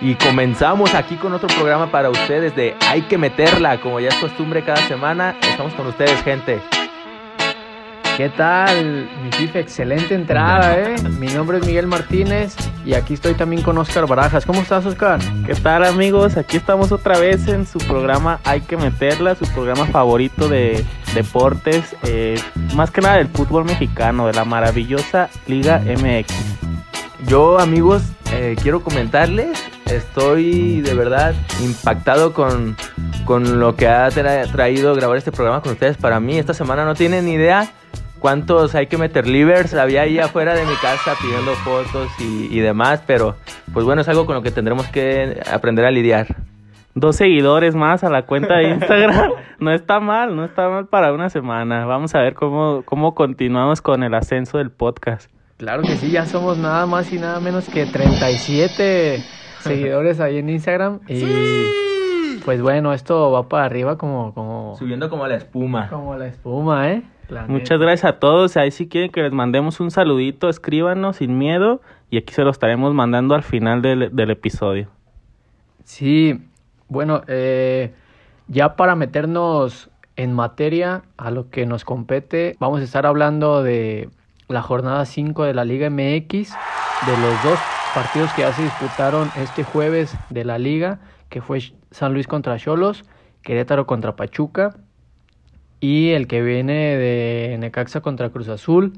y comenzamos aquí con otro programa para ustedes de Hay que meterla, como ya es costumbre cada semana. Estamos con ustedes, gente. ¿Qué tal, mi FIFA? Excelente entrada, ¿eh? Mi nombre es Miguel Martínez y aquí estoy también con Oscar Barajas. ¿Cómo estás, Oscar? ¿Qué tal, amigos? Aquí estamos otra vez en su programa Hay que meterla, su programa favorito de deportes, eh, más que nada del fútbol mexicano, de la maravillosa Liga MX. Yo, amigos, eh, quiero comentarles, estoy de verdad impactado con, con lo que ha tra- traído grabar este programa con ustedes. Para mí, esta semana no tienen ni idea cuántos hay que meter livers. Había ahí afuera de mi casa pidiendo fotos y, y demás, pero pues bueno, es algo con lo que tendremos que aprender a lidiar. Dos seguidores más a la cuenta de Instagram. no está mal, no está mal para una semana. Vamos a ver cómo, cómo continuamos con el ascenso del podcast. Claro que sí, ya somos nada más y nada menos que 37 seguidores ahí en Instagram y pues bueno, esto va para arriba como como Subiendo como la espuma. como la espuma, ¿eh? La Muchas neta. gracias a todos. Ahí si quieren que les mandemos un saludito, escríbanos sin miedo y aquí se lo estaremos mandando al final del, del episodio. Sí, bueno, eh, ya para meternos en materia a lo que nos compete, vamos a estar hablando de la jornada 5 de la Liga MX, de los dos partidos que ya se disputaron este jueves de la liga, que fue San Luis contra Cholos, Querétaro contra Pachuca y el que viene de Necaxa contra Cruz Azul.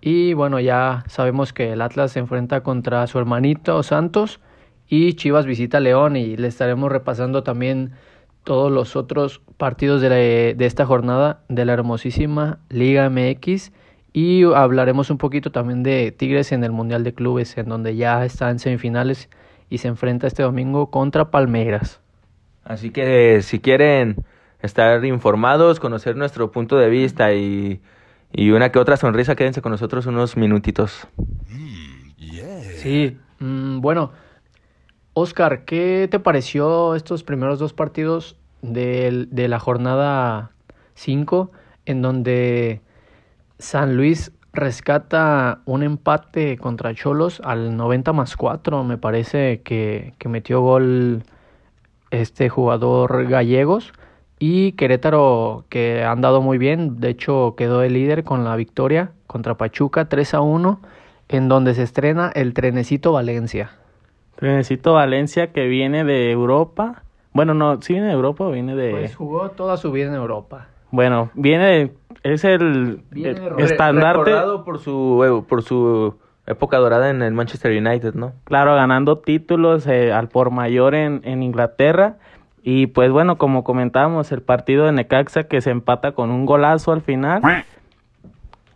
Y bueno, ya sabemos que el Atlas se enfrenta contra su hermanito Santos y Chivas visita León y le estaremos repasando también todos los otros partidos de, la- de esta jornada de la hermosísima Liga MX y hablaremos un poquito también de Tigres en el Mundial de Clubes en donde ya está en semifinales y se enfrenta este domingo contra Palmeiras. Así que si quieren estar informados, conocer nuestro punto de vista y, y una que otra sonrisa, quédense con nosotros unos minutitos. Sí, mm, bueno, Oscar, ¿qué te pareció estos primeros dos partidos del- de, la jornada 5 en donde San Luis rescata un empate contra Cholos al 90 más 4? Me parece que, que metió gol este jugador gallegos y Querétaro que han dado muy bien, de hecho quedó el líder con la victoria contra Pachuca 3 a 1 en donde se estrena el trenecito Valencia. Necesito Valencia que viene de Europa. Bueno, no, ¿sí viene de Europa o viene de...? Pues jugó toda su vida en Europa. Bueno, viene de... Es el, Re- estandarte, Recordado por su, eh, por su época dorada en el Manchester United, ¿no? claro, ganando títulos eh, al por mayor en, en Inglaterra. Y pues bueno, como comentábamos, el partido de Necaxa que se empata con un golazo al final.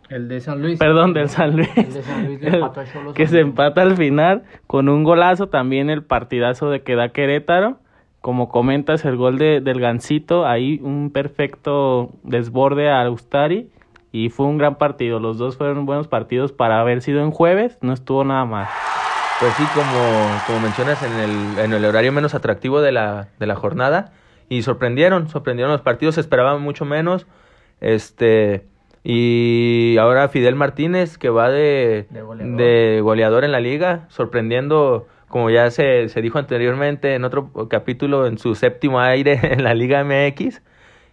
El de San Luis. Perdón, del San Luis. El de San Luis le empató a Xolos que se empata al final con un golazo. También el partidazo de que da Querétaro. Como comentas, el gol de, del Gancito. Ahí un perfecto desborde a Ustari. Y fue un gran partido. Los dos fueron buenos partidos para haber sido en jueves. No estuvo nada mal. Pues sí, como, como mencionas, en el, en el horario menos atractivo de la, de la jornada. Y sorprendieron, sorprendieron los partidos, se esperaban mucho menos. Este, y ahora Fidel Martínez, que va de, De goleador. de goleador en la liga, sorprendiendo, como ya se, se dijo anteriormente en otro capítulo, en su séptimo aire en la Liga MX.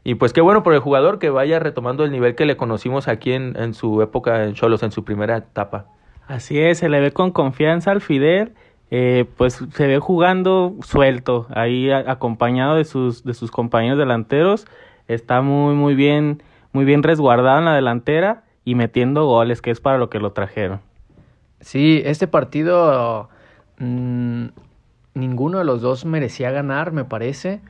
Y pues qué bueno por el jugador que vaya retomando el nivel que le conocimos aquí en, en su época en Cholos, en su primera etapa. Así es, se le ve con confianza al Fidel. eh, pues se ve jugando suelto, ahí a- acompañado de sus, de sus compañeros delanteros. Está muy, muy bien, muy bien resguardado en la delantera y metiendo goles, que es para lo que lo trajeron. Sí, este partido mm, ninguno de los dos merecía ganar, me parece.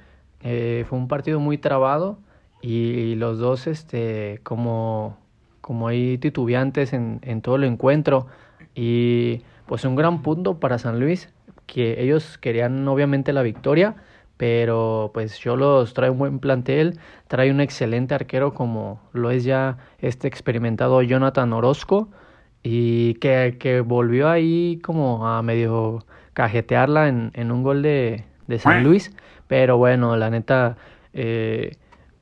Eh, fue un partido muy trabado y los dos, este, como, como ahí titubeantes en, en todo el encuentro. Y pues un gran punto para San Luis, que ellos querían obviamente la victoria, pero pues los trae un buen plantel, trae un excelente arquero como lo es ya este experimentado Jonathan Orozco y que, que volvió ahí como a medio cajetearla en, en un gol de, de San Luis, pero bueno, la neta, eh,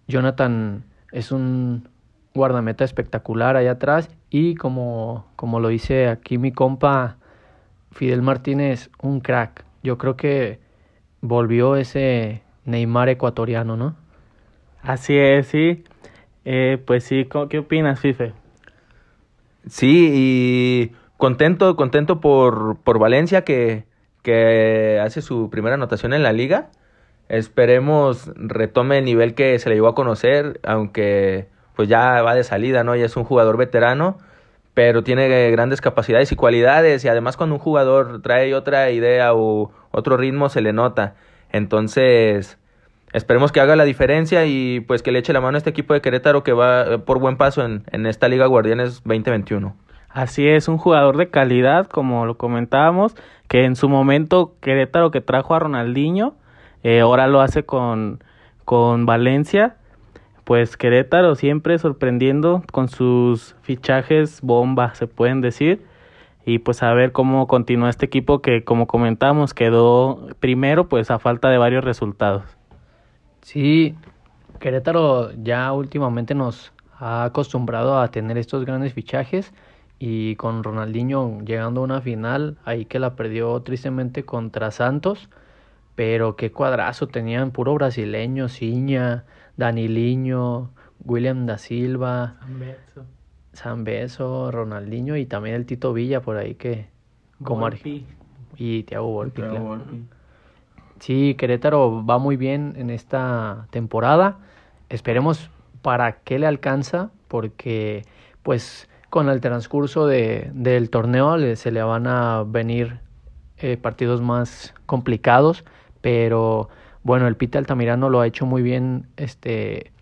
Jonathan es un guardameta espectacular allá atrás y como, como lo dice aquí mi compa Fidel Martínez, un crack. yo creo que volvió ese Neymar ecuatoriano, ¿no? Así es, sí. Eh, pues sí, ¿qué opinas, Fife? Sí, y contento, contento por, por Valencia que, que hace su primera anotación en la liga. Esperemos retome el nivel que se le llevó a conocer, aunque pues ya va de salida, ¿no? Ya es un jugador veterano, pero tiene grandes capacidades y cualidades y además cuando un jugador trae otra idea o otro ritmo se le nota. Entonces, esperemos que haga la diferencia y pues que le eche la mano a este equipo de Querétaro que va eh, por buen paso en, en esta Liga Guardianes 2021. Así es, un jugador de calidad, como lo comentábamos, que en su momento Querétaro que trajo a Ronaldinho, eh, ahora lo hace con, con Valencia. Pues Querétaro siempre sorprendiendo con sus fichajes bomba, se pueden decir. Y pues a ver cómo continúa este equipo que, como comentamos, quedó primero, pues a falta de varios resultados. Sí, Querétaro ya últimamente nos ha acostumbrado a tener estos grandes fichajes y con Ronaldinho llegando a una final, ahí que la perdió tristemente contra Santos, pero qué cuadrazo tenían, puro brasileño, Ciña, Daniliño, William da Silva, San Ronaldinho y también el Tito Villa por ahí que como y Thiago Volpi. Sí, Querétaro va muy bien en esta temporada. Esperemos para qué le alcanza, porque pues con el transcurso de, del torneo se le van a venir eh, partidos más complicados, pero bueno, el Pita Altamirano lo ha hecho muy bien este,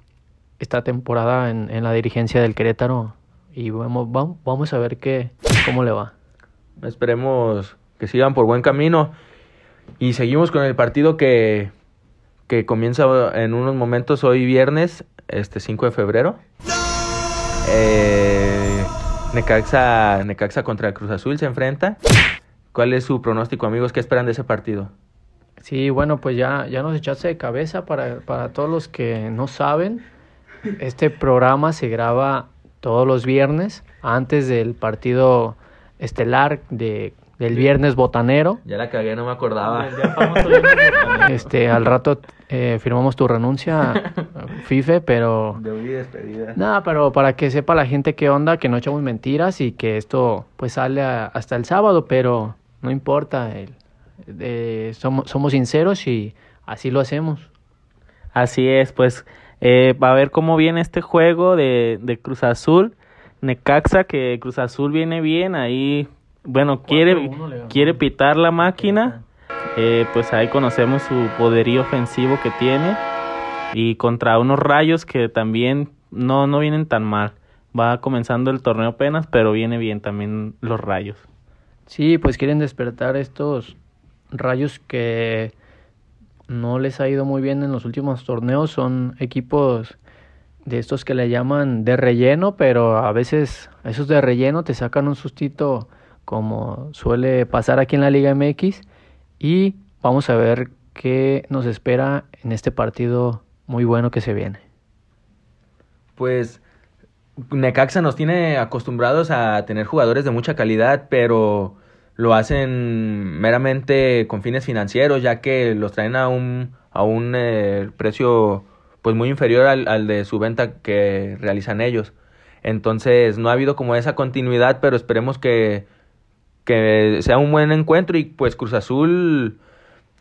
esta temporada en, en la dirigencia del Querétaro y vamos, vamos, vamos a ver qué, cómo le va. Esperemos que sigan por buen camino. Y seguimos con el partido que, que comienza en unos momentos hoy viernes, este 5 de febrero. Eh, Necaxa, Necaxa contra Cruz Azul se enfrenta. ¿Cuál es su pronóstico, amigos? ¿Qué esperan de ese partido? Sí, bueno, pues ya, ya nos echaste de cabeza para, para todos los que no saben. Este programa se graba todos los viernes antes del partido estelar de del viernes botanero. Ya la cagué, no me acordaba. este, al rato eh, firmamos tu renuncia, FIFE, pero... De despedida. Nada, pero para que sepa la gente qué onda, que no echamos mentiras y que esto pues sale hasta el sábado, pero no importa, somos, somos sinceros y así lo hacemos. Así es, pues eh, va a ver cómo viene este juego de, de Cruz Azul. Necaxa, que Cruz Azul viene bien, ahí bueno, quiere, quiere pitar la máquina, eh, pues ahí conocemos su poderío ofensivo que tiene y contra unos rayos que también no, no vienen tan mal. Va comenzando el torneo apenas, pero viene bien también los rayos. Sí, pues quieren despertar estos rayos que no les ha ido muy bien en los últimos torneos. Son equipos de estos que le llaman de relleno, pero a veces esos de relleno te sacan un sustito como suele pasar aquí en la Liga MX y vamos a ver qué nos espera en este partido muy bueno que se viene. Pues Necaxa nos tiene acostumbrados a tener jugadores de mucha calidad, pero lo hacen meramente con fines financieros, ya que los traen a un, a un eh, precio pues muy inferior al, al de su venta que realizan ellos. Entonces no ha habido como esa continuidad, pero esperemos que que sea un buen encuentro y pues Cruz Azul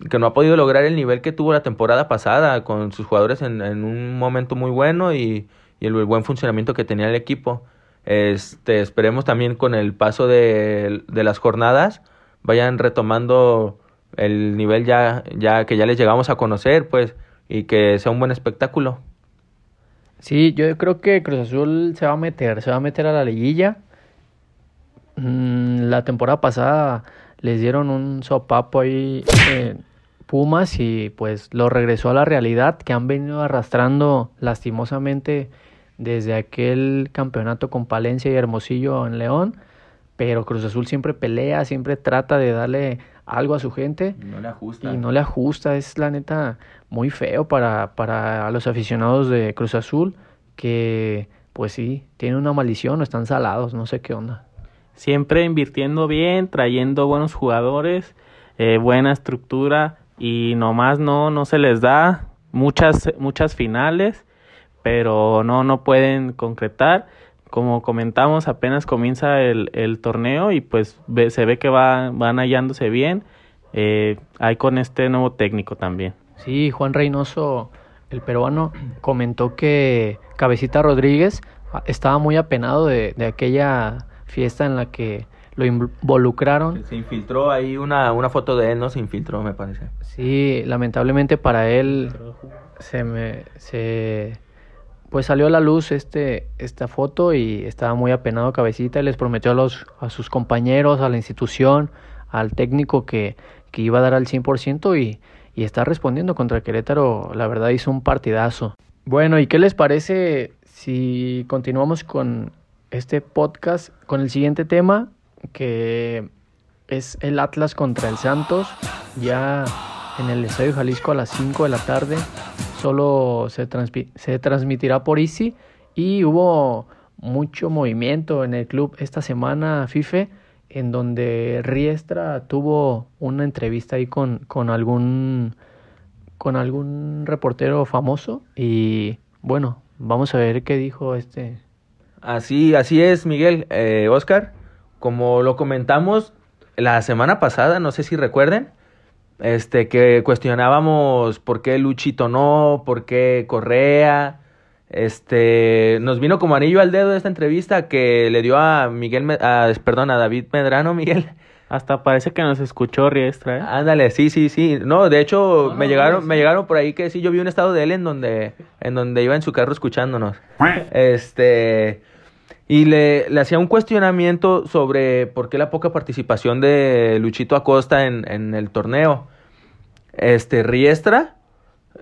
que no ha podido lograr el nivel que tuvo la temporada pasada con sus jugadores en, un momento muy bueno y, el, buen funcionamiento que tenía el equipo. Este, esperemos también con el paso de, de las jornadas vayan retomando el nivel ya, ya que ya les llegamos a conocer, pues, y que sea un buen espectáculo. Sí, yo creo que Cruz Azul se va a meter, se va a meter a la liguilla. Mm, la temporada pasada les dieron un sopapo ahí eh, Pumas y pues lo regresó a la realidad que han venido arrastrando lastimosamente desde aquel campeonato con Palencia y Hermosillo en León. Pero Cruz Azul siempre pelea, siempre trata de darle algo a su gente. No le ajusta. Y no le ajusta. Es la neta muy feo para, para los aficionados de Cruz Azul que pues sí, tienen una maldición o están salados, no sé qué onda siempre invirtiendo bien, trayendo buenos jugadores. eh, buena estructura y nomás no, no se les da muchas, muchas finales, pero no, no pueden concretar. Como comentamos, apenas comienza el, el torneo y pues se ve que va, van hallándose bien. Eh, con este nuevo técnico también. Sí, Juan Reynoso, el peruano, comentó que Cabecita Rodríguez estaba muy apenado de, de aquella fiesta en la que lo involucraron. Se infiltró ahí una, una foto de él, ¿no? Se infiltró, me parece. Sí, lamentablemente para él se me se pues salió a la luz este esta foto y estaba muy apenado cabecita y les prometió a los a sus compañeros, a la institución, al técnico que, que iba a dar al 100% y y está respondiendo contra Querétaro, la verdad hizo un partidazo. Bueno, ¿y qué les parece si continuamos con este podcast con el siguiente tema? que es el Atlas contra el Santos, ya en el Estadio Jalisco a las 5 de la tarde. Solo se, se transmitirá por Easy y hubo mucho movimiento en el club esta semana, FIFE, en donde Riestra tuvo una entrevista ahí con, con algún con algún reportero famoso y bueno, vamos a ver qué dijo este. Así, así es, Miguel, eh, Oscar. Como lo comentamos la semana pasada, no sé si recuerden, este, que cuestionábamos por qué Luchito no, por qué Correa. Este, nos vino como anillo al dedo esta entrevista que le dio a Miguel, a, perdón, a David Medrano, Miguel. Hasta parece que nos escuchó Riestra, ¿eh? Ándale, sí, sí, sí. No, de hecho, me llegaron, me llegaron por ahí que sí, yo vi un estado de él en donde, en donde iba en su carro escuchándonos. Este, y le, le hacía un cuestionamiento sobre por qué la poca participación de Luchito Acosta en, en el torneo. Este, Riestra,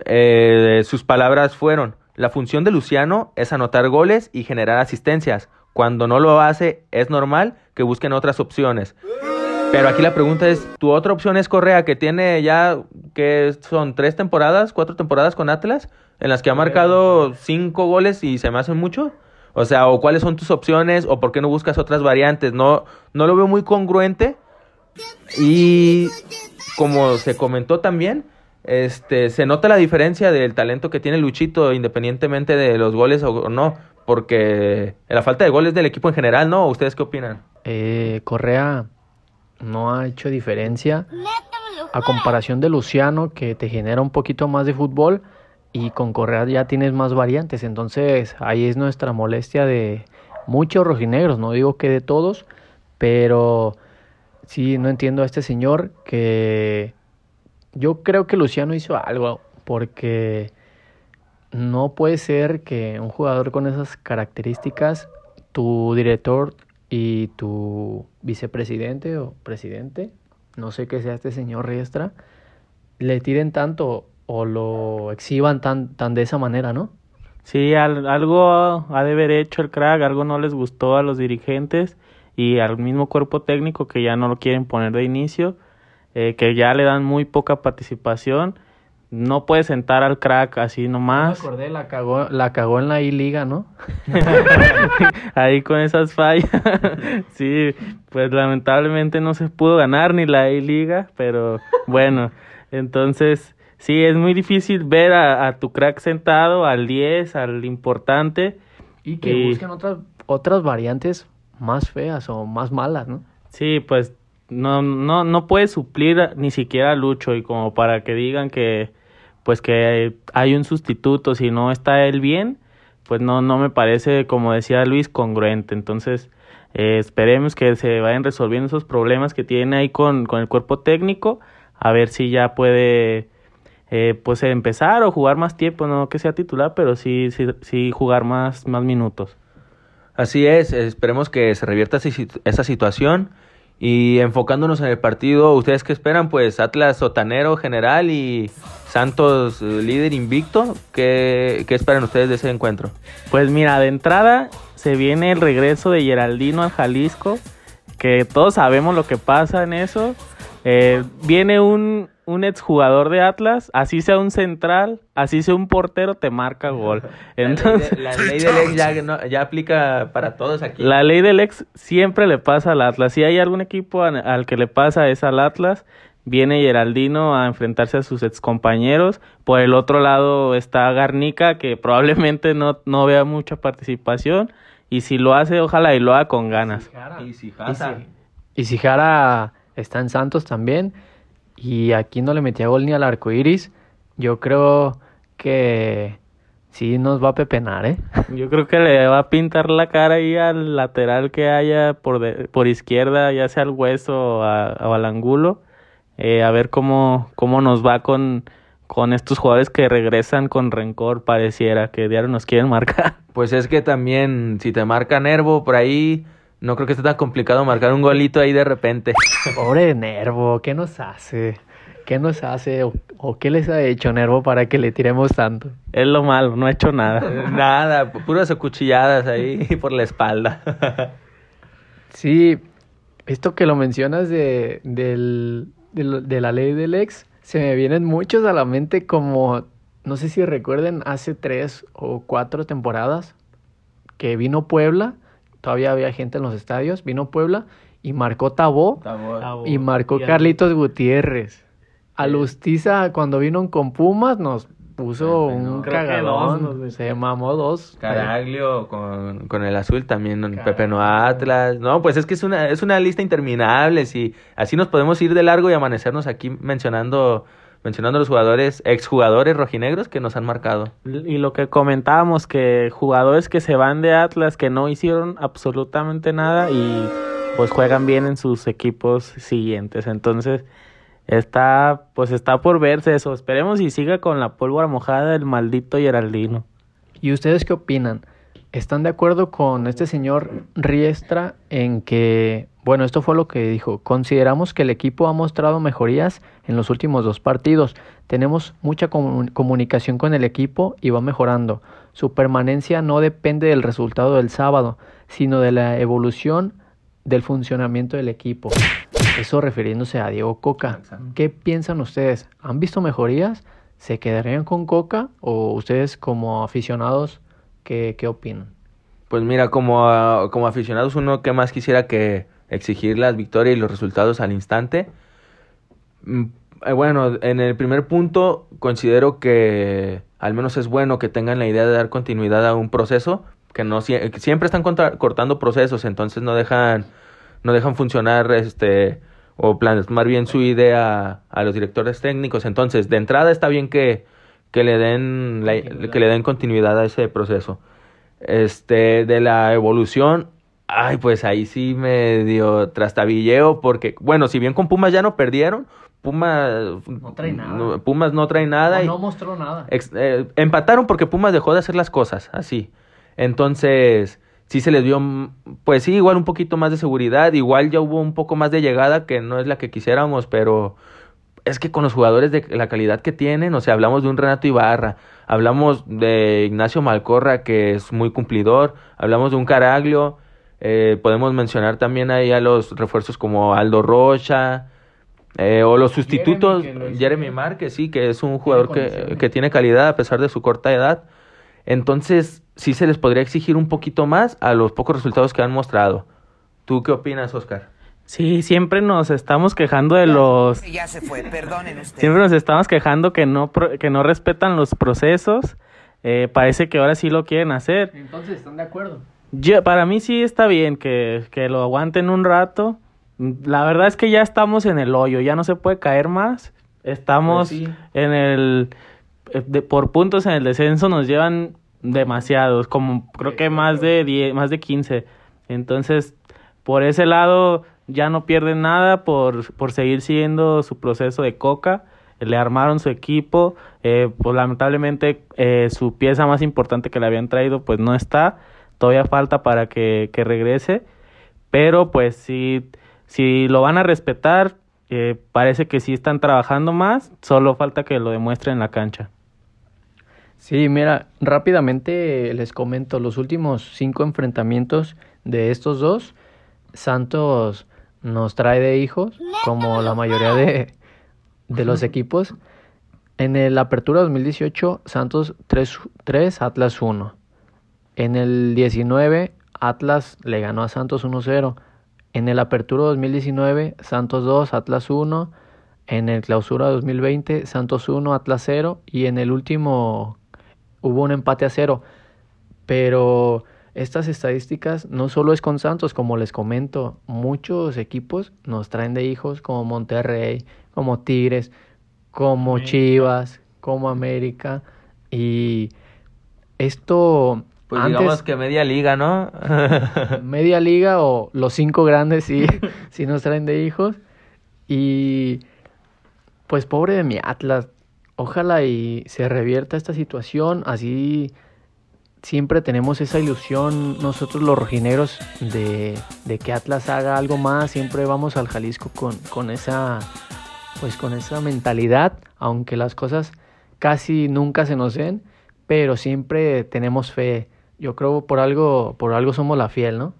eh, sus palabras fueron, la función de Luciano es anotar goles y generar asistencias. Cuando no lo hace, es normal que busquen otras opciones. Pero aquí la pregunta es, ¿tu otra opción es Correa, que tiene ya, que son tres temporadas, cuatro temporadas con Atlas, en las que ha marcado cinco goles y se me hacen mucho? O sea, o cuáles son tus opciones o por qué no buscas otras variantes. No, no lo veo muy congruente. Y como se comentó también, este, se nota la diferencia del talento que tiene Luchito independientemente de los goles o no. Porque la falta de goles del equipo en general, ¿no? ¿Ustedes qué opinan? Eh, Correa no ha hecho diferencia a comparación de Luciano que te genera un poquito más de fútbol y con Correa ya tienes más variantes. Entonces ahí es nuestra molestia de muchos rojinegros, no digo que de todos, pero sí, no entiendo a este señor que yo creo que Luciano hizo algo porque no puede ser que un jugador con esas características, tu director y tu vicepresidente o presidente, no sé qué sea este señor Riestra, le tiren tanto o lo exhiban tan, tan de esa manera, ¿no? Sí, algo ha de haber hecho el crack, algo no les gustó a los dirigentes y al mismo cuerpo técnico que ya no lo quieren poner de inicio, eh, que ya le dan muy poca participación. No puede sentar al crack así nomás. me acordé, la cagó, la cagó en la I-Liga, ¿no? Ahí con esas fallas. sí, pues lamentablemente no se pudo ganar ni la I-Liga, pero bueno, entonces Sí, es muy difícil ver a, tu crack sentado, al 10, al importante. Y que busquen otras, otras variantes más feas o más malas, ¿no? Sí, pues no, no, no puede suplir ni siquiera a Lucho y como para que digan que pues que hay un sustituto si no está él bien, pues no, no me parece, como decía Luis, congruente. Entonces, eh, esperemos que se vayan resolviendo esos problemas que tiene ahí con, con el cuerpo técnico, a ver si ya puede eh, pues empezar o jugar más tiempo, no que sea titular, pero sí, sí, sí jugar más, más minutos. Así es, esperemos que se revierta esa situación y enfocándonos en el partido, ¿ustedes qué esperan? Pues Atlas sotanero general y Santos eh, líder invicto, ¿Qué, ¿qué esperan ustedes de ese encuentro? Pues mira, de entrada se viene el regreso de Geraldino al Jalisco, que todos sabemos lo que pasa en eso. Eh, viene un, un exjugador de Atlas, así sea un central, así sea un portero, te marca gol. Entonces, la ley, del ex ya, aplica para todos aquí. La ley del ex siempre le pasa al Atlas. Si hay algún equipo al, que le pasa es al Atlas. viene Geraldino a enfrentarse a sus excompañeros. Por el otro lado está Garnica, que probablemente no, no vea mucha participación. Y si lo hace, ojalá y lo haga con ganas. Y si Y si Jara está en Santos también. Y aquí no le metía gol ni al arco iris. Yo creo que sí nos va a pepenar, ¿eh? Yo creo que le va a pintar la cara ahí al lateral que haya por, de- por izquierda, ya sea al hueso o, a- o al ángulo. Eh, a ver cómo, cómo nos va con, con estos jugadores que regresan con rencor, pareciera que diario nos quieren marcar. Pues es que también, si te marca Nervo por ahí, no creo que esté tan complicado marcar un golito ahí de repente. Pobre Nervo, ¿qué nos hace? ¿Qué nos hace o, o qué les ha hecho Nervo para que le tiremos tanto? Es lo malo, no ha hecho nada. Nada, pu- puras acuchilladas ahí por la espalda. Sí, esto que lo mencionas de, del- de, lo- de la ley del ex, se me vienen muchos a la mente como, no sé si recuerden, hace tres o cuatro temporadas que vino Puebla, todavía había gente en los estadios, vino Puebla y marcó Tabó y marcó Carlitos Gutiérrez. A Lustiza cuando vino con Pumas nos puso Ay, no. un cagadón, dos se mamó dos. Caraglio con, con el azul también, Pepe no. Atlas. No, pues es que es una, es una lista interminable. Y así nos podemos ir de largo y amanecernos aquí mencionando, mencionando los jugadores, exjugadores rojinegros que nos han marcado. Y lo que comentábamos, que jugadores que se van de Atlas, que no hicieron absolutamente nada y pues juegan bien en sus equipos siguientes. Entonces, está, pues está por verse eso. Esperemos y siga con la pólvora mojada el maldito Geraldino. ¿Y ustedes qué opinan? ¿Están de acuerdo con este señor Riestra en que, bueno, esto fue lo que dijo, consideramos que el equipo ha mostrado mejorías en los últimos dos partidos, tenemos mucha comu- comunicación con el equipo y va mejorando. Su permanencia no depende del resultado del sábado, sino de la evolución del funcionamiento del equipo. Eso refiriéndose a Diego Coca. ¿Qué piensan ustedes? ¿Han visto mejorías? ¿Se quedarían con Coca? ¿O ustedes como aficionados, qué, qué opinan? Pues mira, como, como aficionados, uno que más quisiera que exigir las victorias y los resultados al instante. Mm, eh, Bueno, en el primer punto considero que al menos es bueno que tengan la idea de dar continuidad a un proceso, que no que siempre están contra- cortando procesos, entonces no dejan no dejan funcionar este o plasmar bien su idea a los directores técnicos. Entonces, de entrada está bien que, que le den la- que le den continuidad a ese proceso. Este, de la evolución, ay, pues ahí sí medio trastabilleo, porque, bueno, si bien con Pumas ya no perdieron, Pumas No trae nada. Pumas no trae nada. y- no mostró nada. ex- eh, empataron porque Pumas dejó de hacer las cosas, así. Entonces, sí se les dio, mm, pues sí, igual un poquito más de seguridad, igual ya hubo un poco más de llegada, que no es la que quisiéramos, pero es que con los jugadores de la calidad que tienen, o sea, hablamos de un Renato Ibarra, hablamos de Ignacio Malcorra, que es muy cumplidor, hablamos de un Caraglio, eh, podemos mencionar también ahí a los refuerzos como Aldo Rocha, eh, o los sustitutos, Jeremy bien. Márquez, sí, que es un jugador que, que tiene calidad a pesar de su corta edad. Entonces, sí se les podría exigir un poquito más a los pocos resultados que han mostrado. ¿Tú qué opinas, Oscar? Sí, siempre nos estamos quejando de los Ya se fue, perdonen ustedes. Siempre nos estamos quejando que no, pro- que no respetan los procesos. Eh, parece que ahora sí lo quieren hacer. Entonces, ¿están de acuerdo? Yo, para mí sí está bien que, que lo aguanten un rato. La verdad es que ya estamos en el hoyo, ya no se puede caer más. Estamos Pues sí. en el... eh, de- por puntos en el descenso nos llevan demasiados, como creo que más de 10, más de 15. Entonces, por ese lado ya no pierden nada por, por seguir siguiendo su proceso de coca. Le armaron su equipo, eh, pues lamentablemente eh, su pieza más importante que le habían traído pues no está, todavía falta para que, que regrese, pero pues si, si lo van a respetar, eh, parece que sí están trabajando más, solo falta que lo demuestren en la cancha. Sí, mira, rápidamente les comento los últimos cinco enfrentamientos de estos dos. Santos nos trae de hijos, como la mayoría de, de los equipos. En el Apertura 2018, Santos 3, 3, Atlas 1. En el 19, Atlas le ganó a Santos 1-0. En el Apertura 2019, Santos 2, Atlas 1. En el clausura 2020, Santos 1, Atlas 0 y en el último hubo un empate a cero. Pero estas estadísticas no solo es con Santos, como les comento, muchos equipos nos traen de hijos como Monterrey, como Tigres, como Chivas, como América y esto pues digamos que media liga, ¿no? media liga o los cinco grandes sí, sí nos traen de hijos y pues pobre de mi Atlas, ojalá y se revierta esta situación, así siempre tenemos esa ilusión nosotros los rojinegros de, de, que Atlas haga algo más, siempre vamos al Jalisco con, con esa pues con esa mentalidad, aunque las cosas casi nunca se nos den, pero siempre tenemos fe. Yo creo por algo, por algo somos la fiel, ¿no?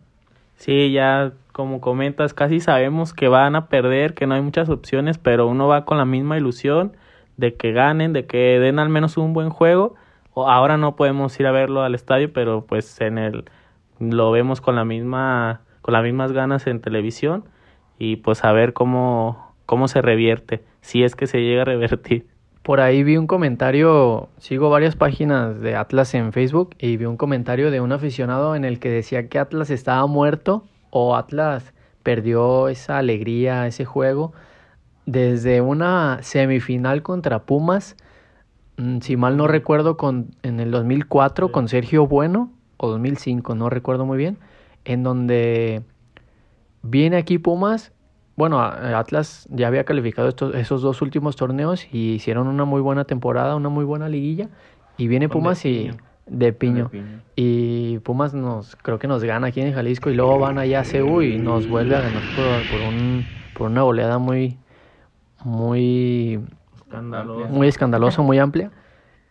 Sí, ya como comentas, casi sabemos que van a perder, que no hay muchas opciones, pero uno va con la misma ilusión de que ganen, de que den al menos un buen juego ahora no podemos ir a verlo al estadio, pero pues en el lo vemos con la misma con las mismas ganas en televisión y pues a ver cómo cómo se revierte, si es que se llega a revertir. Por ahí vi un comentario, sigo varias páginas de Atlas en Facebook y vi un comentario de un aficionado en el que decía que Atlas estaba muerto o Atlas perdió esa alegría, ese juego desde una semifinal contra Pumas Mm, si mal no recuerdo, con, en el 2004 con Sergio Bueno, o 2005, no recuerdo muy bien, en donde viene aquí Pumas, bueno, Atlas ya había calificado estos, esos dos últimos torneos y hicieron una muy buena temporada, una muy buena liguilla, y viene Pumas y... De piño. Y Pumas nos, creo que nos gana aquí en Jalisco y luego van allá a CEU y nos vuelve a ganar por, por, un, por una goleada muy, muy muy escandaloso, muy amplia.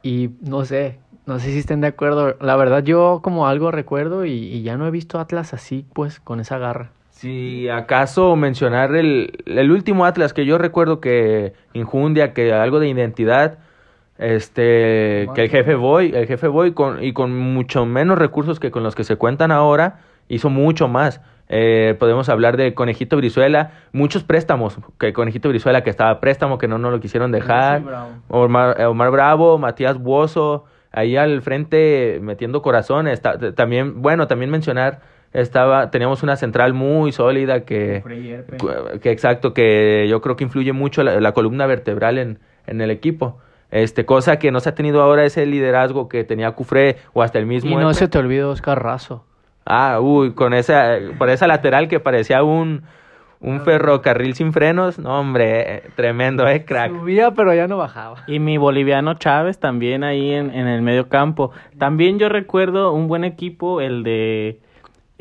Y no sé, no sé si estén de acuerdo. La verdad, yo como algo recuerdo y, ya no he visto Atlas así, pues, con esa garra. Si acaso mencionar el, el último Atlas que yo recuerdo que injundia, que algo de identidad, este, que el jefe Boy, el jefe Boy con, y con mucho menos recursos que con los que se cuentan ahora, hizo mucho más. Eh, podemos hablar de Conejito Brizuela, muchos préstamos, que Conejito Brizuela que estaba préstamo, que no nos lo quisieron dejar, Omar, Omar, Bravo, Matías Buoso, ahí al frente metiendo corazones, también, bueno, también mencionar, estaba, teníamos una central muy sólida que, que exacto, que yo creo que influye mucho la, columna vertebral en, en el equipo. Este, cosa que no se ha tenido ahora ese liderazgo que tenía Cufré o hasta el mismo. Y no se te olvide Oscar Razo. Ah, uy, con esa, por esa lateral que parecía un, un ferrocarril sin frenos. No, hombre, tremendo, eh, crack. Subía, pero ya no bajaba. Y mi boliviano Chávez también ahí en, en el medio campo. También yo recuerdo un buen equipo, el de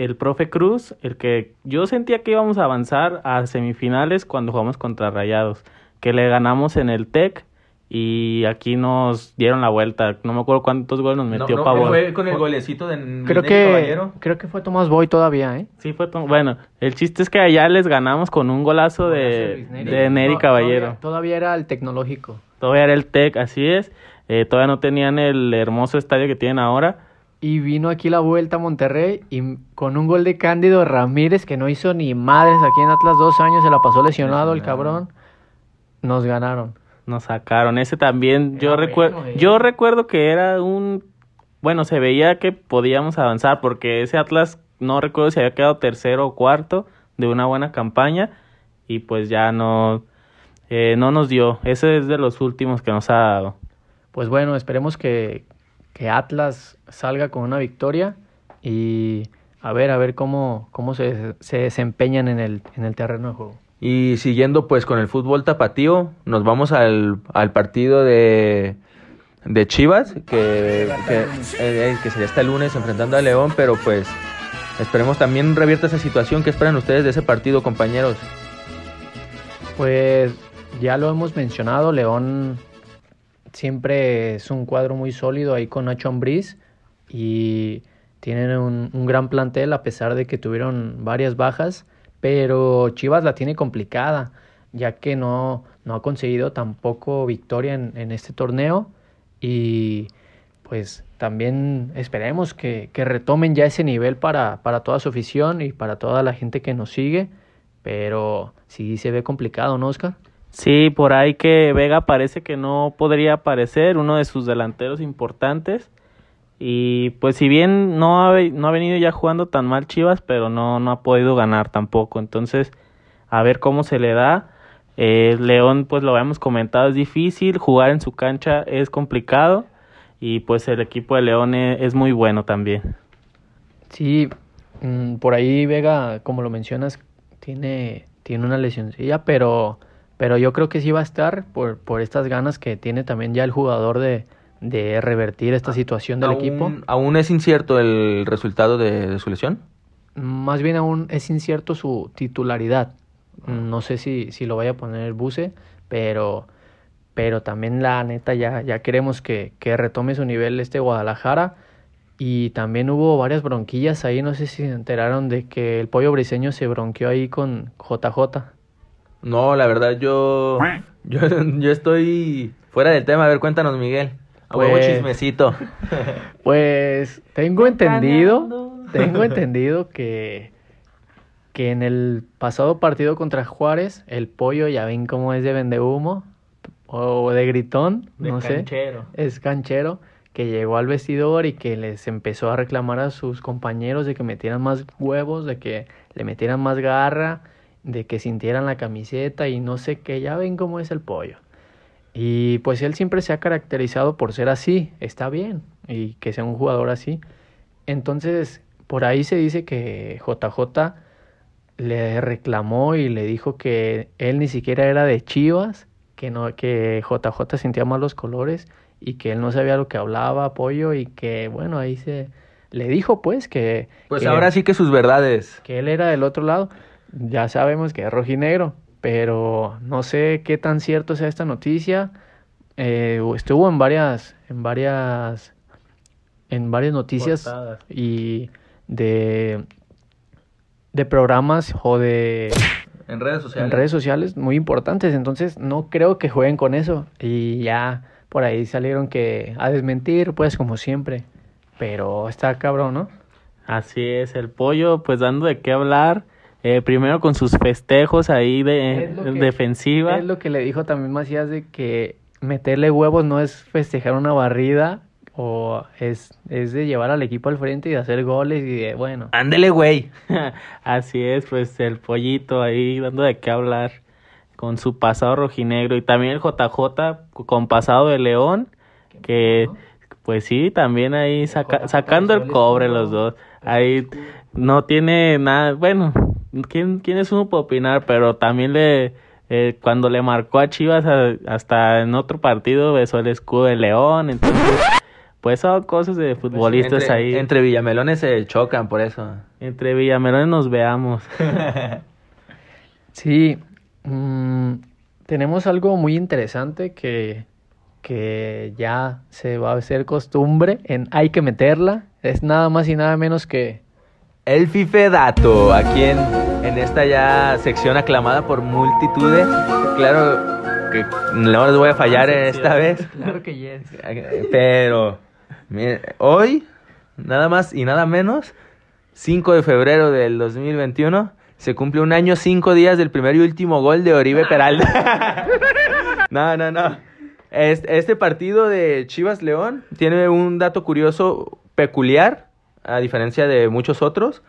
el profe Cruz, el que yo sentía que íbamos a avanzar a semifinales cuando jugamos contra Rayados, que le ganamos en el TEC y aquí nos dieron la vuelta. No me acuerdo cuántos goles nos metió no, no, Fue con el golecito de creo que, Caballero. Creo que fue Tomás Boy todavía, ¿eh? Sí, fue Bueno, el chiste es que allá les ganamos con un golazo de, de Neri Caballero. Todavía, era el tecnológico. Todavía era el TEC, así es. Eh, todavía no tenían el hermoso estadio que tienen ahora. Y vino aquí la vuelta a Monterrey y con un gol de Cándido Ramírez que no hizo ni madres aquí en Atlas dos años, se la pasó lesionado el cabrón. Nos ganaron nos sacaron. Ese también, yo recuerdo, eh. yo recuerdo que era un, bueno, se veía que podíamos avanzar porque ese Atlas, no recuerdo si había quedado tercero o cuarto de una buena campaña y pues ya no, eh, no nos dio. Ese es de los últimos que nos ha dado. Pues bueno, esperemos que, que Atlas salga con una victoria y a ver, a ver cómo, cómo se, se desempeñan en el, en el terreno de juego. Y siguiendo pues con el fútbol tapatío, nos vamos al, al partido de, de Chivas, que, que, eh, que sería este lunes enfrentando a León, pero pues esperemos también revierta esa situación. ¿Qué esperan ustedes de ese partido, compañeros? Pues ya lo hemos mencionado, León siempre es un cuadro muy sólido ahí con Nacho Ambriz y tienen un, un gran plantel a pesar de que tuvieron varias bajas pero Chivas la tiene complicada, ya que no, no ha conseguido tampoco victoria en, en este torneo y pues también esperemos que, que, retomen ya ese nivel para, para toda su afición y para toda la gente que nos sigue, pero sí se ve complicado, ¿no, Oscar? Sí, por ahí que Vega parece que no podría aparecer, uno de sus delanteros importantes. Y pues si bien no ha, no ha venido ya jugando tan mal Chivas, pero no, no ha podido ganar tampoco. Entonces, a ver cómo se le da. Eh, León, pues lo habíamos comentado, es difícil, jugar en su cancha es complicado y pues el equipo de León es, es muy bueno también. Sí, mm, por ahí Vega, como lo mencionas, tiene, tiene una lesioncilla, pero, pero yo creo que sí va a estar por, por estas ganas que tiene también ya el jugador de, de revertir esta situación del ¿Aún, equipo. ¿Aún es incierto el resultado de, de su lesión? Más bien aún es incierto su titularidad. No sé si, si lo vaya a poner el buce, pero, pero también la neta ya, ya queremos que, que retome su nivel este Guadalajara. Y también hubo varias bronquillas ahí, no sé si se enteraron de que el pollo briseño se bronqueó ahí con JJ. No, la verdad yo, yo, yo estoy fuera del tema. A ver, cuéntanos, Miguel. A huevo Pues- chismecito. Pues tengo entendido, tengo entendido que, que en el pasado partido contra Juárez, el pollo ya ven cómo es de vendehumo o de gritón, no sé, es canchero, que llegó al vestidor y que les empezó a reclamar a sus compañeros de que metieran más huevos, de que le metieran más garra, de que sintieran la camiseta y no sé qué, ya ven cómo es el pollo. Y pues él siempre se ha caracterizado por ser así, está bien, y que sea un jugador así. Entonces, por ahí se dice que JJ le reclamó y le dijo que él ni siquiera era de Chivas, que no que JJ sentía mal los colores y que él no sabía lo que hablaba, apoyo y que bueno, ahí se le dijo pues que Pues que- ahora sí que sus verdades. que él era del otro lado. Ya sabemos que es rojinegro, pero no sé qué tan cierto sea esta noticia. Eh, estuvo en varias, en varias, en varias noticias Portadas. y de de programas o de En redes sociales. en redes sociales muy importantes. Entonces no creo que jueguen con eso y ya por ahí salieron que a desmentir, pues como siempre. Pero está cabrón, ¿no? Así es, el pollo pues dando de qué hablar. Eh, primero con sus festejos ahí de Es que- defensiva. Es lo que le dijo también Macías de que meterle huevos no es festejar una barrida o es, es de llevar al equipo al frente y de hacer goles y de, bueno, Ándele, güey. Así es, pues el pollito ahí dando de qué hablar con su pasado rojinegro y también el JJ con pasado de León, que pues sí, también ahí saca- sacando el cobre los dos. Ahí no tiene nada, bueno, ¿quién, quién es uno para opinar? Pero también le... eh, cuando le marcó a Chivas a- hasta en otro partido besó el escudo de León, entonces pues son cosas de futbolistas entre, ahí. Entre villamelones se chocan por eso. Entre Villamelones nos veamos. sí, mm, tenemos algo muy interesante que, que ya se va a hacer costumbre en Hay que meterla. Es nada más y nada menos que El Fife Dato, aquí en, en esta ya sección aclamada por multitudes. Claro que no les voy a fallar esta vez. Claro que yes. Pero mire, hoy, nada más y nada menos, 5 de febrero del 2021, se cumple un año, 5 días del primer y último gol de Oribe Peralta. no, no, no. Este, este partido de Chivas León tiene un dato curioso, peculiar, a diferencia de muchos otros.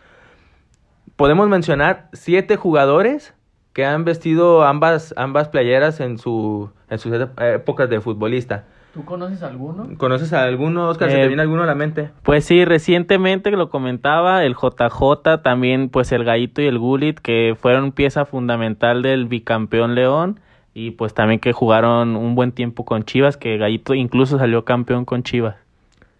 Podemos mencionar siete jugadores que han vestido ambas, ambas playeras en, su, en sus épocas de futbolista. ¿Tú conoces alguno? ¿Conoces a alguno, Oscar? ¿Se Eh, te viene alguno a la mente? Pues sí, recientemente que lo comentaba, el JJ, también pues el Gallito y el Gulit, que fueron pieza fundamental del bicampeón León, y pues también que jugaron un buen tiempo con Chivas, que Gallito incluso salió campeón con Chivas.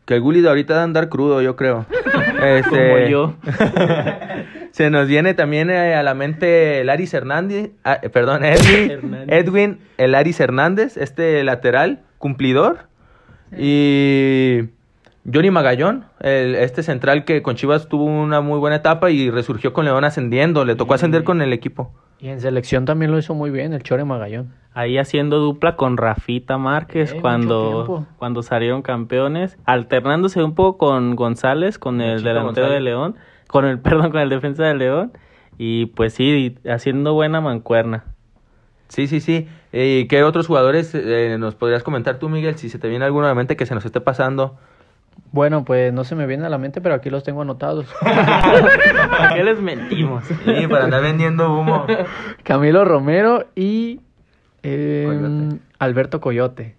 Que el Gulli de ahorita de andar crudo, yo creo. Este, Como yo. Se nos viene también eh, a la mente el Aris Hernández, ah, eh, perdón, Edwin, Hernández. Edwin, el Aris Hernández, este lateral, cumplidor. Y Johnny Magallón, el, este central que con Chivas tuvo una muy buena etapa y resurgió con León ascendiendo, le tocó Y- ascender con el equipo. Y en selección también lo hizo muy bien el Chore Magallón. Ahí haciendo dupla con Rafita Márquez Eh, cuando, cuando salieron campeones, alternándose un poco con González, con el Chico delantero de. León, con el perdón, con el defensa de León, y pues sí, haciendo buena mancuerna. Sí, sí, sí. ¿Y qué otros jugadores eh, nos podrías comentar tú, Miguel, si se te viene alguno a la mente que se nos esté pasando? Bueno, pues no se me viene a la mente, pero aquí los tengo anotados. ¿Para qué les mentimos? Sí, para andar vendiendo humo. Camilo Romero y eh, Coyote. Alberto Coyote.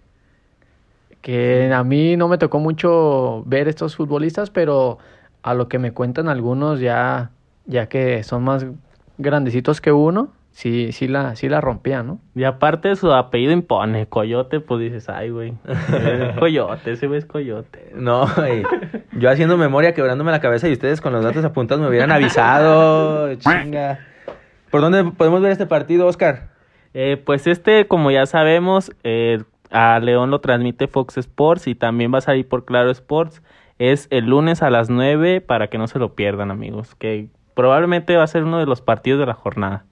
Que a mí no me tocó mucho ver estos futbolistas, pero a lo que me cuentan algunos ya, ya que son más grandecitos que uno, sí, sí la, sí la rompían, ¿no? Y aparte su apellido impone, Coyote, pues dices, ay, güey. Coyote, ese güey es Coyote. No, güey. yo haciendo memoria, quebrándome la cabeza y ustedes con los datos apuntados me hubieran avisado. Chinga. ¿Por dónde podemos ver este partido, Oscar? Eh, pues este, como ya sabemos, eh, a León lo transmite Fox Sports y también va a salir por Claro Sports. Es el lunes a las 9 para que no se lo pierdan, amigos. Que probablemente va a ser uno de los partidos de la jornada.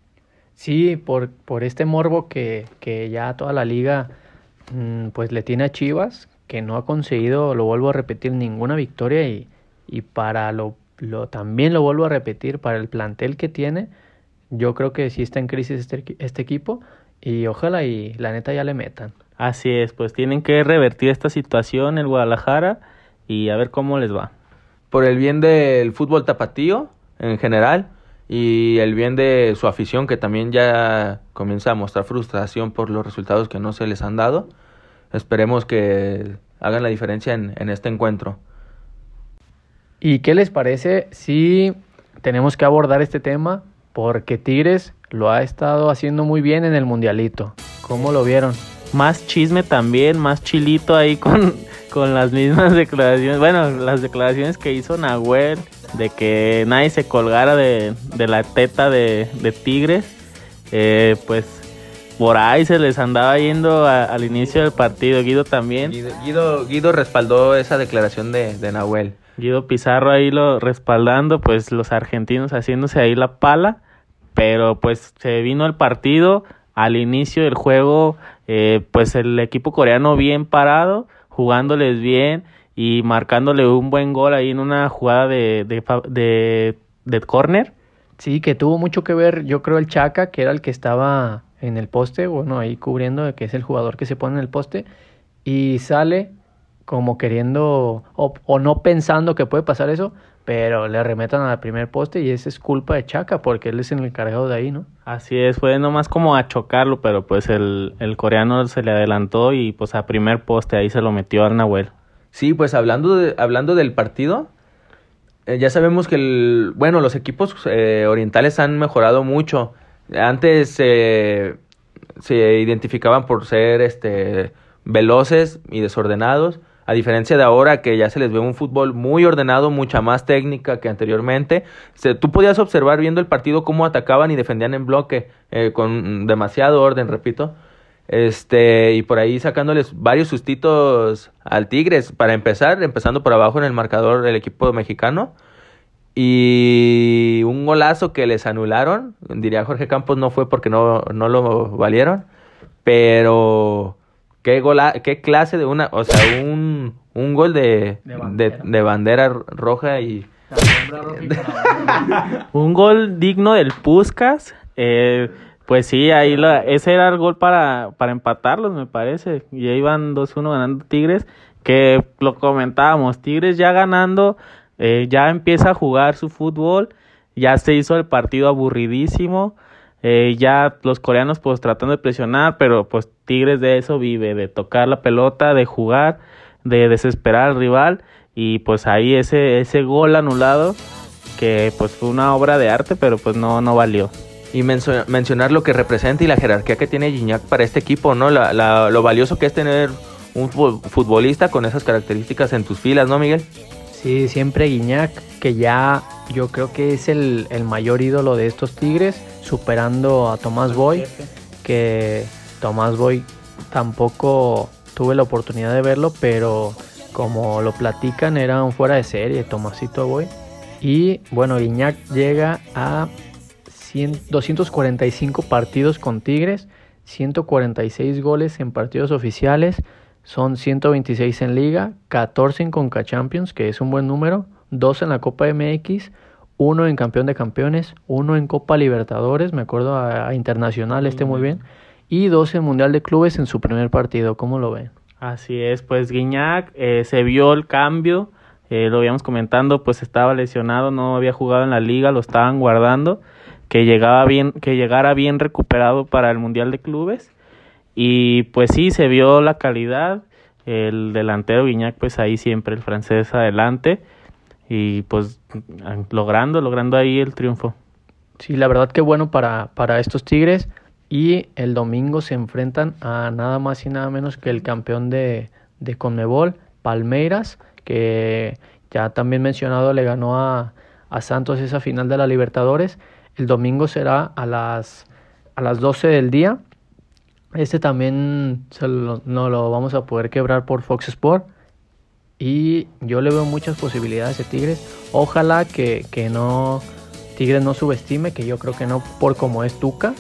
Sí, por, por este morbo que, que ya toda la liga mm, pues le tiene a Chivas, que no ha conseguido, lo vuelvo a repetir, ninguna victoria y, y para lo, lo también lo vuelvo a repetir, para el plantel que tiene, yo creo que sí está en crisis este, este equipo y ojalá y la neta ya le metan. Así es, pues tienen que revertir esta situación en Guadalajara y a ver cómo les va. Por el bien del fútbol tapatío en general y el bien de su afición que también ya comienza a mostrar frustración por los resultados que no se les han dado. Esperemos que hagan la diferencia en, en este encuentro. ¿Y qué les parece si tenemos que abordar este tema? Porque Tigres lo ha estado haciendo muy bien en el Mundialito. ¿Cómo lo vieron? Más chisme también, más chilito ahí con, con las mismas declaraciones. Bueno, las declaraciones que hizo Nahuel de que nadie se colgara de, de la teta de, de Tigres. Eh, pues por ahí se les andaba yendo a- al inicio del partido. Guido también. Guido, Guido, Guido respaldó esa declaración de, de Nahuel. Guido Pizarro ahí lo respaldando, pues los argentinos haciéndose ahí la pala, pero pues se vino el partido al inicio del juego, eh, pues el equipo coreano bien parado, jugándoles bien y marcándole un buen gol ahí en una jugada de, de, de, de córner. Sí, que tuvo mucho que ver, yo creo, el Chaca, que era el que estaba en el poste, bueno, ahí cubriendo, que es el jugador que se pone en el poste, y sale como queriendo, o, o no pensando que puede pasar eso, pero le arremetan al primer poste y esa es culpa de Chaca, porque él es el encargado de ahí, ¿no? Así es, fue nomás como a chocarlo, pero pues el, el coreano se le adelantó y pues a primer poste ahí se lo metió al Nahuel. Sí, pues hablando, de- hablando del partido, eh, ya sabemos que el, bueno, los equipos eh, orientales han mejorado mucho. Antes se identificaban por ser este, veloces y desordenados, a diferencia de ahora que ya se les ve un fútbol muy ordenado, mucha más técnica que anteriormente. Se- tú podías observar viendo el partido cómo atacaban y defendían en bloque, eh, con demasiado orden, repito. Este, y por ahí sacándoles varios sustitos al Tigres, para empezar, empezando por abajo en el marcador del equipo mexicano. Y un golazo que les anularon, diría Jorge Campos, no fue porque no, no lo valieron, pero qué gola, qué clase de una, o sea, un, un gol de, De de, bandera. de bandera roja y Un gol digno del Puskas. eh, pues sí, ahí la, ese era el gol para, para empatarlos, me parece. Y ahí van 2-1 ganando Tigres. Que lo comentábamos, Tigres ya ganando, eh, ya empieza a jugar su fútbol. Ya se hizo el partido aburridísimo. eh, ya los coreanos pues tratando de presionar, pero pues Tigres de eso vive, de tocar la pelota, de jugar, de desesperar al rival. Y pues ahí ese, ese gol anulado que pues fue una obra de arte, pero pues no, no valió. Y mencio- mencionar lo que representa y la jerarquía que tiene Gignac para este equipo, ¿no? La, la- lo valioso que es tener un fu- futbolista con esas características en tus filas, ¿no, Miguel? Sí, siempre Guiñac, que ya yo creo que es el, el mayor ídolo de estos Tigres, superando a Tomás Boy, que Tomás Boy tampoco tuve la oportunidad de verlo, pero como lo platican era un fuera de serie, Tomasito Boy. Y bueno, Guiñac llega a 100 245 partidos con Tigres, 146 goles en partidos oficiales, son 126 en liga, 14 en Conca Champions, que es un buen número, 2 en la Copa MX, 1 en Campeón de Campeones, 1 en Copa Libertadores, me acuerdo a, a Internacional este muy bien, y 12 en Mundial de Clubes en su primer partido. ¿Cómo lo ven? Así es, pues Guiñac eh, se vio el cambio, eh, lo habíamos comentando, pues estaba lesionado, no había jugado en la liga, lo estaban guardando, que llegaba bien, que llegara bien recuperado para el Mundial de Clubes y pues sí se vio la calidad, el delantero Guiñac pues ahí siempre el francés adelante y pues logrando, logrando ahí el triunfo. Sí, la verdad que bueno para, para estos Tigres y el domingo se enfrentan a nada más y nada menos que el campeón de, de Conmebol, Palmeiras, que ya también mencionado le ganó a, a Santos esa final de la Libertadores. El domingo será a las, a las 12 del día. Este también lo, no lo vamos a poder quebrar por Fox Sport. Y yo le veo muchas posibilidades de Tigres. Ojalá que, que no Tigres no subestime, que yo creo que no por como es Tuca.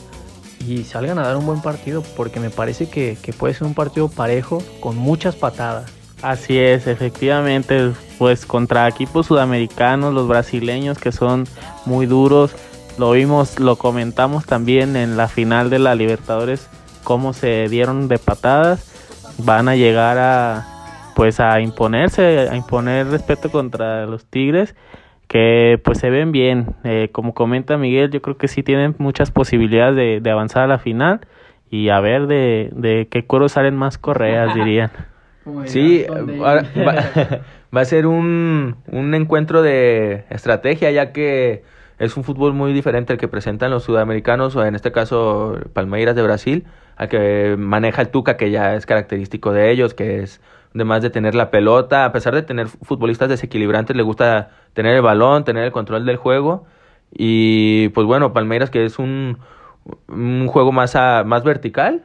Y salgan a dar un buen partido porque me parece que, que puede ser un partido parejo con muchas patadas. Así es, efectivamente, pues contra equipos sudamericanos, los brasileños que son muy duros, lo vimos, lo comentamos también en la final de la Libertadores, cómo se dieron de patadas, van a llegar a pues a imponerse, a imponer respeto contra los Tigres, que pues se ven bien, eh, como comenta Miguel, yo creo que sí tienen muchas posibilidades de, de avanzar a la final y a ver de, de qué cuero salen más correas, dirían. Sí, va, va, a ser un, un encuentro de estrategia, ya que es un fútbol muy diferente al que presentan los sudamericanos, o en este caso Palmeiras de Brasil, al que maneja el Tuca, que ya es característico de ellos, que es además de tener la pelota, a pesar de tener futbolistas desequilibrantes, le gusta tener el balón, tener el control del juego. Y pues bueno, Palmeiras que es un, un juego más, a, más vertical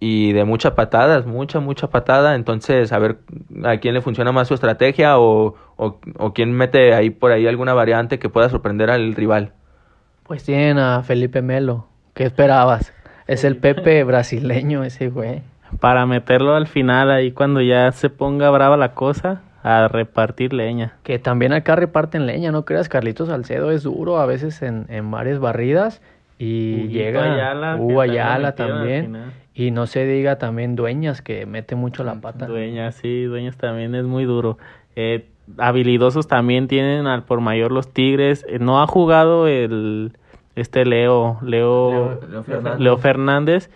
y de muchas patadas, mucha, mucha patada. Entonces, a ver a quién le funciona más su estrategia o, o, o quién mete ahí por ahí alguna variante que pueda sorprender al rival. Pues tienen a Felipe Melo. ¿Qué esperabas? Es el Pepe brasileño ese güey. Para meterlo al final, ahí cuando ya se ponga brava la cosa, a repartir leña. Que también acá reparten leña, no creas, Carlitos Salcedo es duro a veces en, en varias barridas y llega Ayala, también. Y no se diga también Dueñas que mete mucho la pata. Dueñas, sí, Dueñas también es muy duro. Eh, habilidosos también tienen al por mayor los Tigres. Eh, no ha jugado el este Leo, Leo, Leo Fernández. Leo Fernández.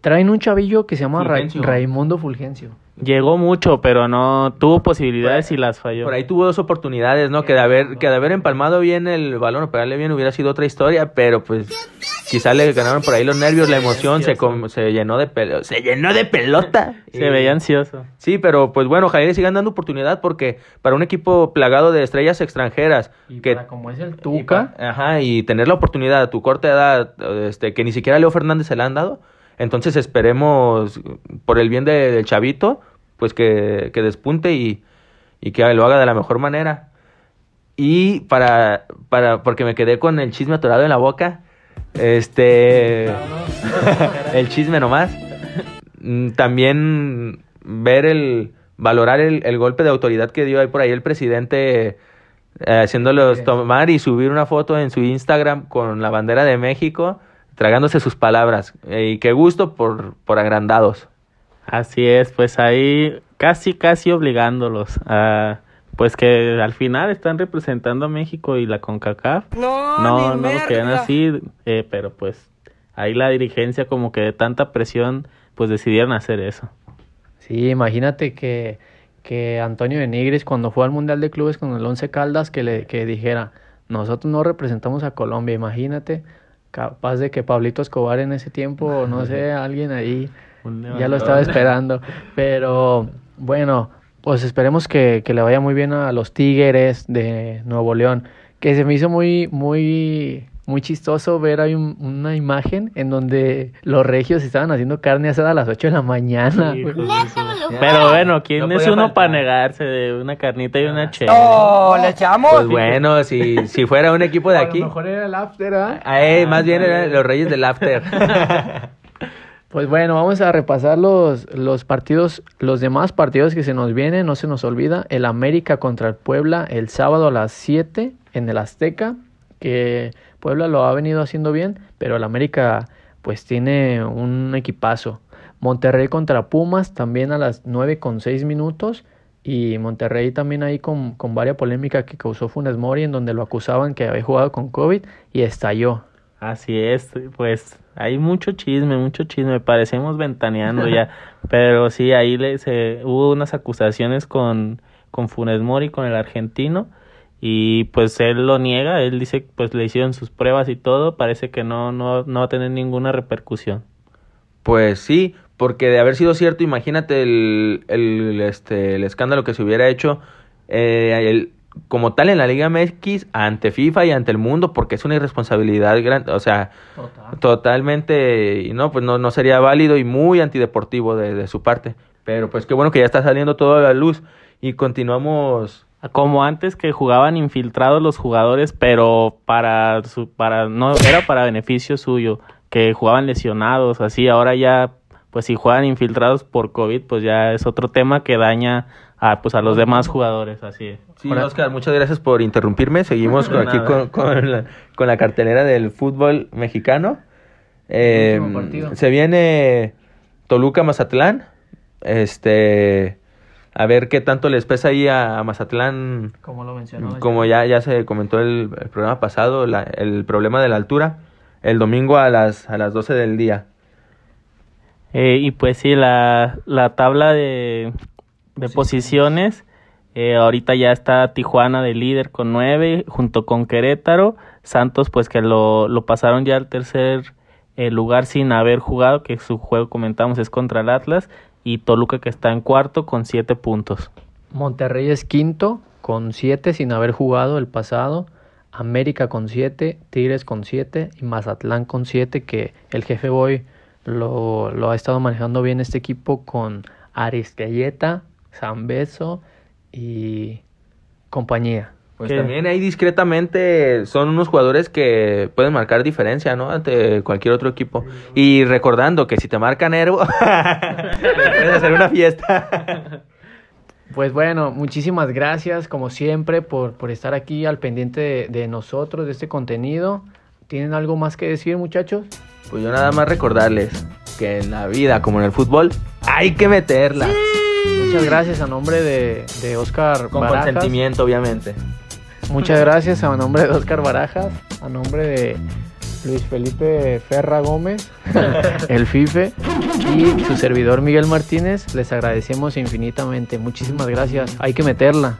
Traen un chavillo que se llama Ra-. Raimundo Fulgencio. Llegó mucho, pero no tuvo posibilidades y las falló. Por ahí tuvo dos oportunidades, ¿no? Que de haber, que de haber empalmado bien el balón o pegarle bien hubiera sido otra historia, pero pues quizá le ganaron por ahí los nervios, la emoción, se, com- se llenó de pelo, se llenó de pelota. Se Y- veía ansioso. Sí, pero pues bueno, ojalá le sigan dando oportunidad porque para un equipo plagado de estrellas extranjeras Y que para como es el y Tuca, pa- ajá, y tener la oportunidad a tu corta edad, este, que ni siquiera a Leo Fernández se la han dado, entonces esperemos por el bien de- del chavito, pues que, que despunte y, y que lo haga de la mejor manera. Y para, para, porque me quedé con el chisme atorado en la boca, este, el chisme nomás, Mm, también ver el, valorar el, el golpe de autoridad que dio ahí por ahí el presidente eh, haciéndolos Sí. tomar y subir una foto en su Instagram con la bandera de México, tragándose sus palabras. Eh, y qué gusto por, por agrandados. Así es, pues ahí casi, casi obligándolos a, pues que al final están representando a México y la CONCACAF. No, No, ni no merga. así, eh, pero pues ahí la dirigencia como que de tanta presión, pues decidieron hacer eso. Sí, imagínate que, que Antonio de Nigris cuando fue al Mundial de Clubes con el Once Caldas que le que dijera, nosotros no representamos a Colombia, imagínate, capaz de que Pablito Escobar en ese tiempo, no sé, alguien ahí ya lo estaba esperando, pero bueno, pues esperemos que, que le vaya muy bien a los Tigres de Nuevo León, que se me hizo muy, muy, muy chistoso ver ahí un- una imagen en donde los regios estaban haciendo carne asada a las 8 de la mañana. Pero bueno, ¿quién No es uno faltar. para negarse de una carnita y una chela? No, le echamos. Pues bueno, si, si fuera un equipo de A aquí, lo mejor era el after, ¿ah? eh, más bien eran los reyes del after. Pues bueno, vamos a repasar los, los partidos, los demás partidos que se nos vienen, no se nos olvida, el América contra el Puebla el sábado a las 7 en el Azteca, que Puebla lo ha venido haciendo bien, pero el América pues tiene un equipazo. Monterrey contra Pumas también a las 9 con 6 minutos. Y Monterrey también ahí con, con varias polémica que causó Funes Mori, en donde lo acusaban que había jugado con COVID y estalló. Así es, pues hay mucho chisme, mucho chisme, parecemos ventaneando ya, pero sí, ahí le, se, hubo unas acusaciones con, con Funes Mori, con el argentino, y pues él lo niega, él dice pues le hicieron sus pruebas y todo, parece que no, no, no va a tener ninguna repercusión. Pues sí, porque de haber sido cierto, imagínate el, el, este, el escándalo que se hubiera hecho eh, el, como tal en la Liga MX ante FIFA y ante el mundo, porque es una irresponsabilidad grande, o sea, Total. totalmente, y no, pues no, no sería válido y muy antideportivo de, de su parte. Pero pues qué bueno que ya está saliendo toda la luz y continuamos Como antes que jugaban infiltrados los jugadores, pero para su, para no era para beneficio suyo, que jugaban lesionados, así ahora ya pues si juegan infiltrados por COVID, pues ya es otro tema que daña a pues a los demás jugadores, así es. Sí, Ahora- Oscar, muchas gracias por interrumpirme. Seguimos con- aquí con, con la, con la cartelera del fútbol mexicano. Eh, se viene Toluca-Mazatlán. Este, a ver qué tanto les pesa ahí a, a Mazatlán. Como lo mencionó. Como ya, ya se comentó el, el programa pasado, la- el problema de la altura. El domingo a las, a las 12 del día. Eh, y pues sí, la, la tabla de, de posiciones, eh, ahorita ya está Tijuana de líder con nueve, junto con Querétaro, Santos pues que lo, lo pasaron ya al tercer eh, lugar sin haber jugado, que su juego comentamos es contra el Atlas, y Toluca que está en cuarto con siete puntos. Monterrey es quinto con siete sin haber jugado el pasado. América con siete, Tigres con siete y Mazatlán con siete que el jefe Boy lo, lo ha estado manejando bien este equipo con Aristelleta, Zambeso y compañía. Pues ¿Qué? también ahí discretamente son unos jugadores que pueden marcar diferencia, ¿no? Ante cualquier otro equipo. Y recordando que si te marca Nervo, puedes hacer una fiesta. Pues bueno, muchísimas gracias como siempre por, por estar aquí al pendiente de, de nosotros, de este contenido. ¿Tienen algo más que decir muchachos? Pues yo nada más recordarles que en la vida, como en el fútbol, hay que meterla. Muchas gracias a nombre de, de Oscar Con Barajas. consentimiento, obviamente. Muchas gracias a nombre de Oscar Barajas, a nombre de Luis Felipe Ferra Gómez, el FIFE, y su servidor Miguel Martínez. Les agradecemos infinitamente. Muchísimas gracias. Hay que meterla.